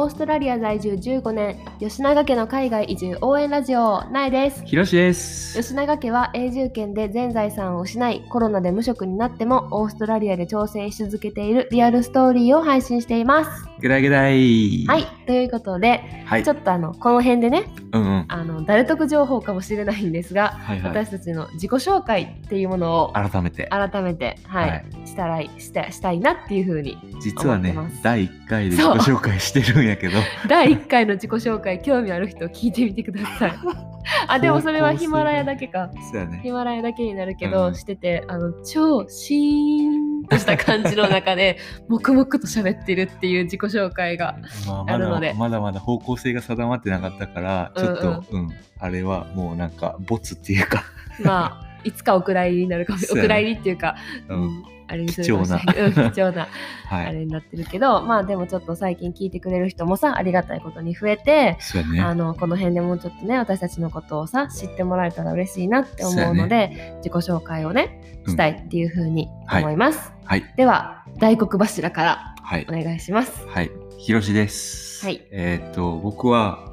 オーストラリア在住15年。吉永家の海外移住応援ラジオなえですひろしです。吉永家は永住権で全財産を失いコロナで無職になってもオーストラリアで挑戦し続けているリアルストーリーを配信していますぐだぐだい。はい。ということで、はい。ちょっとあのこの辺でねうんうん。あの誰得情報かもしれないんですが、はいはい。私たちの自己紹介っていうものを改めて。改めて、はいはいしたらいしたしたいなっていうふうに実はね第1回で自己紹介してるんやけど、第1回の自己紹介興味ある人聞いてみてください。あでもそれはヒマラヤだけか。ね。ヒマラヤだけになるけど、うんしててあの超シーンとした感じの中で 黙々と喋ってるっていう自己紹介がまあ、まあるので。だまだまだ方向性が定まってなかったから、ちょっと、うん、あれはもうなんか、ボツっていうか、まあいつかお蔵入りになるかも。ね。お蔵入りっていうか、ううんん、あれにするかもしれない貴重なうん貴重なはい。あれになってるけど、まあでもちょっと最近聞いてくれる人もさありがたいことに増えて、そうやね。あのこの辺でもうちょっとね私たちのことをさ知ってもらえたら嬉しいなって思うので、自己紹介をねしたいっていうふうに思います、はい。では大黒柱からはいお。願いしますはい。ひろしです。はいえーっと、僕は、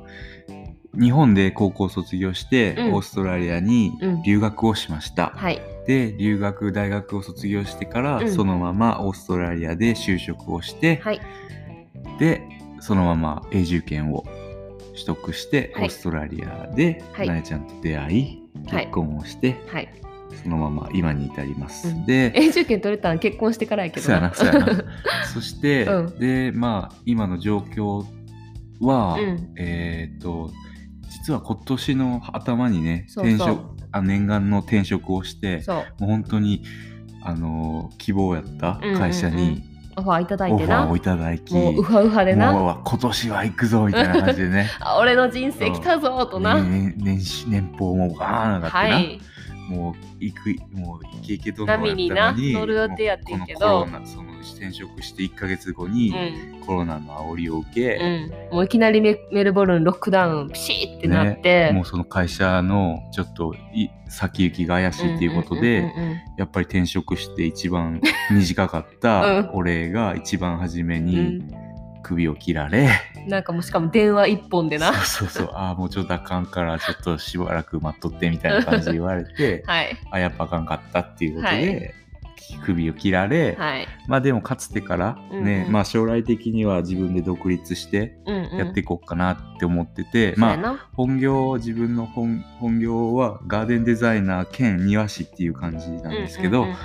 日本で高校卒業して、うん。オーストラリアにうん。留学をしました。はい。で留学大学を卒業してから、うん。そのままオーストラリアで就職をして、はい。でそのまま永住権を取得して、はい。オーストラリアで、はい。なえちゃんと出会いはい。結婚をして、はい。そのまま今に至ります。うん。で永住権取れたの結婚してからやけどそうやなそうやな。そして、うん。でまあ今の状況は、うん。えっ、と実は今年の頭にね転職あ念願の転職をしてそう。もう本当にあの希望やった会社うんうん。うんにオファーいただいオファてなーをいただき、もうウハウハでな。もう今年は行くぞみたいな感じでね。あ俺の人生来たぞとな、年年始年俸もガーン上がってな、はい。もう行くもうイケイケどんどん波にな乗る予定やってんけど。その転職して1か月後にうん。コロナの煽りを受け、うん、もういきなりメメルボルンロックダウンピシーってなって、もうその会社のちょっとい先行きが怪しいっていうことで、うんうんうんうんやっぱり転職して一番短かっ うたん俺が一番初めうにん。首を切られ、なんかもうしかも電話一本でな。そうそうそう。ああもうちょっとあかんからちょっとしばらく待っとってみたいな感じで言われて はい。あやっぱあかんかったっていうことはで、首を切られ、はい、まあでもかつてからね、うんうん。まあ将来的には自分で独立してうんうん、やっていこうかなって思ってて、そうやまあな。本業自分の本本業はガーデンデザイナー兼庭師っていう感じなんですけど、うんうんうん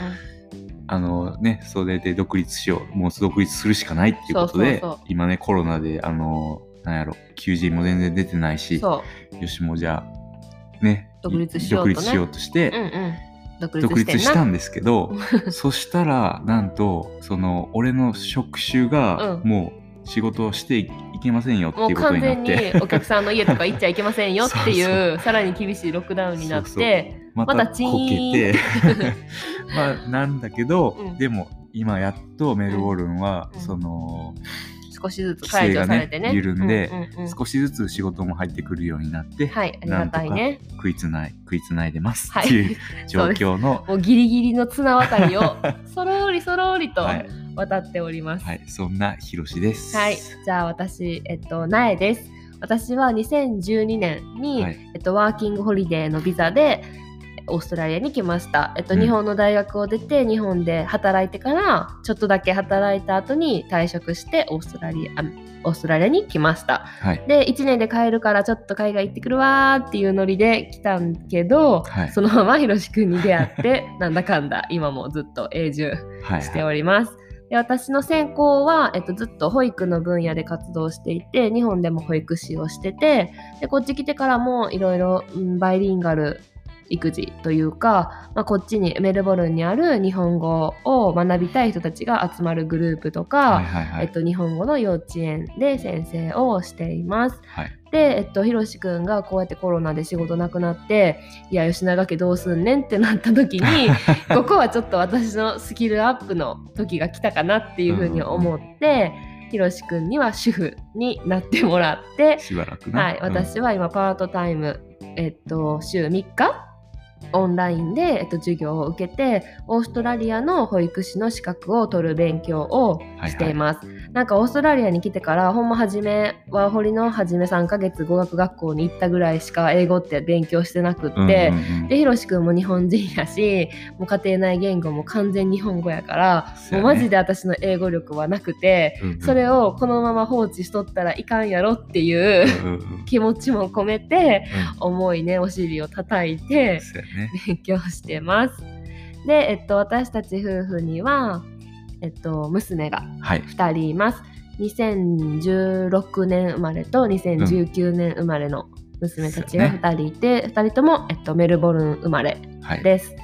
あのねそれで独立しようもう独立するしかないっていうことで今ねコロナであのなんやろ求人も全然出てないしそよしもうじゃあね独立しようとしようとして、う、うんうん、独立独したんですけど そしたらなんとその俺の職種がうん。もう仕事をしていけませんよってもいううこと完になって。全にお客さんの家とか行っちゃいけませんよっていう さらに厳しいロックダウンになってままたこけて。まあなんだけど、うん。でも今やっとメルボルンは、うん。その少しずつ解除されてね。ね緩んでうんうんうん。少しずつ仕事も入ってくるようになって、はいありがたいね。食いつない食いつないでます。はい。っていう状況の、もうギリギリの綱渡りを そろりそろりとはい。渡っております。はい、そんなひろしです。はい、じゃあ私、えっと、苗です。私は2012年に、はい。えっと、ワーキングホリデーのビザでオーストラリアに来ました。えっと、うん日本の大学を出て日本で働いてからちょっとだけ働いた後に退職してオーストラリアあオーストラリアに来ました。はいで1年で帰るからちょっと海外行ってくるわーっていうノリで来たんけど、はいそのままひろしくんに出会って なんだかんだ今もずっと永住はいしております。で私の専攻は、えっと、ずっと保育の分野で活動していて日本でも保育士をしててでこっち来てからもいろいろうんバイリンガル育児というか、まあ、こっちにメルボルンにある日本語を学びたい人たちが集まるグループとか、はいはいはいえっと、日本語の幼稚園で先生をしています。はいで、えっと、ひろしくんがこうやってコロナで仕事なくなって、いや、吉永家どうすんねんってなった時に、ここはちょっと私のスキルアップの時が来たかなっていうふうに思って、ひろしくんには主婦になってもらって、しばらくな。はい、うん私は今パートタイム、えっと、週3日オンラインで、えっと、授業を受けてオーストラリアの保育士の資格を取る勉強をしています。なんかオーストラリアに来てからほんま初めワーホリの初め3ヶ月語学学校に行ったぐらいしか英語って勉強してなくって、うんうんうん。でひろしくんも日本人やし もう家庭内言語も完全日本語やからね。もうマジで私の英語力はなくて、うんうん。それをこのまま放置しとったらいかんやろっていううん気持ちも込めてうん。重いねお尻を叩いて勉強してます。で、えっと、私たち夫婦には、えっと、娘がはい。2人います。2016年生まれと2019年生まれの娘たちが2人いて、2人とも、えっと、メルボルン生まれはい。です。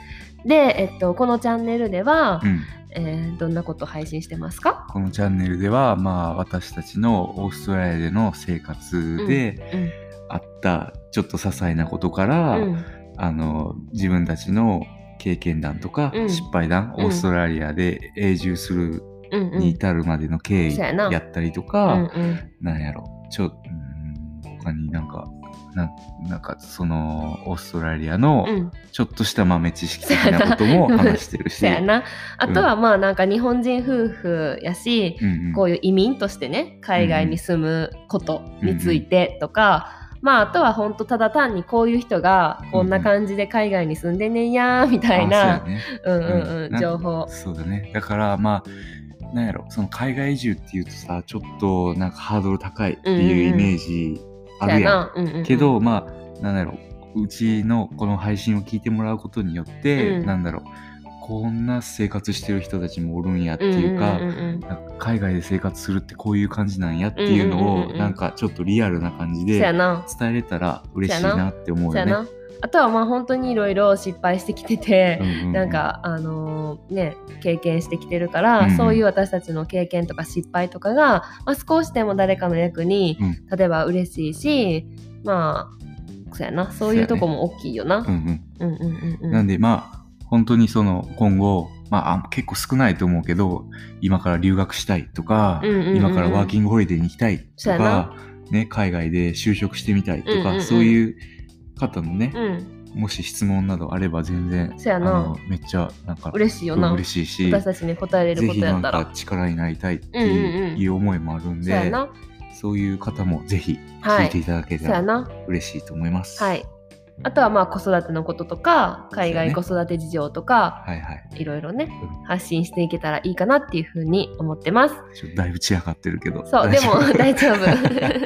で、えっと、このチャンネルでは、うん。えーどんなことを配信してますか？このチャンネルでは、まあ、私たちのオーストラリアでの生活でうん。あったちょっと些細なことから、うん。あの自分たちの経験談とか、うん。失敗談、うん。オーストラリアで永住するうんうん。に至るまでの経緯やったりとうか、んうん。なんやろ。ちょうーん他になんかななんかそのオーストラリアのうん。ちょっとした豆知識的なことも 話してるし、あとはまあなんか日本人夫婦やし、うんうん。こういう移民としてね海外に住むことについてとか、まああとは本当ただ単にこういう人がこんな感じで海外に住んでんねんやーみたいあな、そうんうんうん情報。そうだね。だからまあなんやろその海外移住っていうとさちょっとなんかハードル高いっていうイメージあるやん,、んうんうん。けどまあなんだろううちのこの配信を聞いてもらうことによって、うん。なんだろうこんな生活してる人たちもおるんやっていうか,、海外で生活するってこういう感じなんやっていうのを、なんかちょっとリアルな感じで伝えれたら嬉しいなって思うよね。あとはまあ本当にいろいろ失敗してきてて、なんかあのーね経験してきてるから、うんうん。そういう私たちの経験とか失敗とかが、まあ、少しでも誰かの役にうん。例えば嬉しいしまあそうやな。そういうとこも大きいよな。なんでまあ本当にその今後、まあ、あ結構少ないと思うけど今から留学したいとか、うんうんうんうん。今からワーキングホリデーに行きたいとか、ね、海外で就職してみたいとか、うんうんうん。そういう方のね、うん。もし質問などあれば全然あのめっちゃなんか嬉しいよな。嬉しいし私たちに答えれるこぜひなんとやったら。か力になりたいってうんうんいう,、思いもあるんでそうやな。そういう方もぜひはい。聞いていただけたら嬉しいと思います。はいあとはまあ子育てのこととか海外子育て事情とか、はいはい。いろいろねうん。発信していけたらいいかなっていうふうに思ってます。だいぶ散らかってるけどそう、でも大丈夫。夫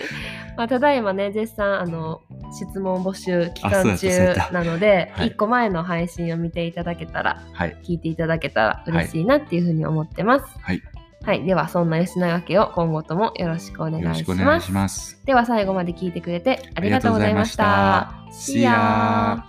まあ、ただいまね、絶賛あの質問募集期間中なので、はい。1個前の配信を見ていただけたら、はい。聞いていただけたら嬉しいなっていうふうに思ってます。はいはい、ではそんな吉永家を今後ともよろしくお願いします。ますでは最後まで聞いてくれてありがとうございました。See ya!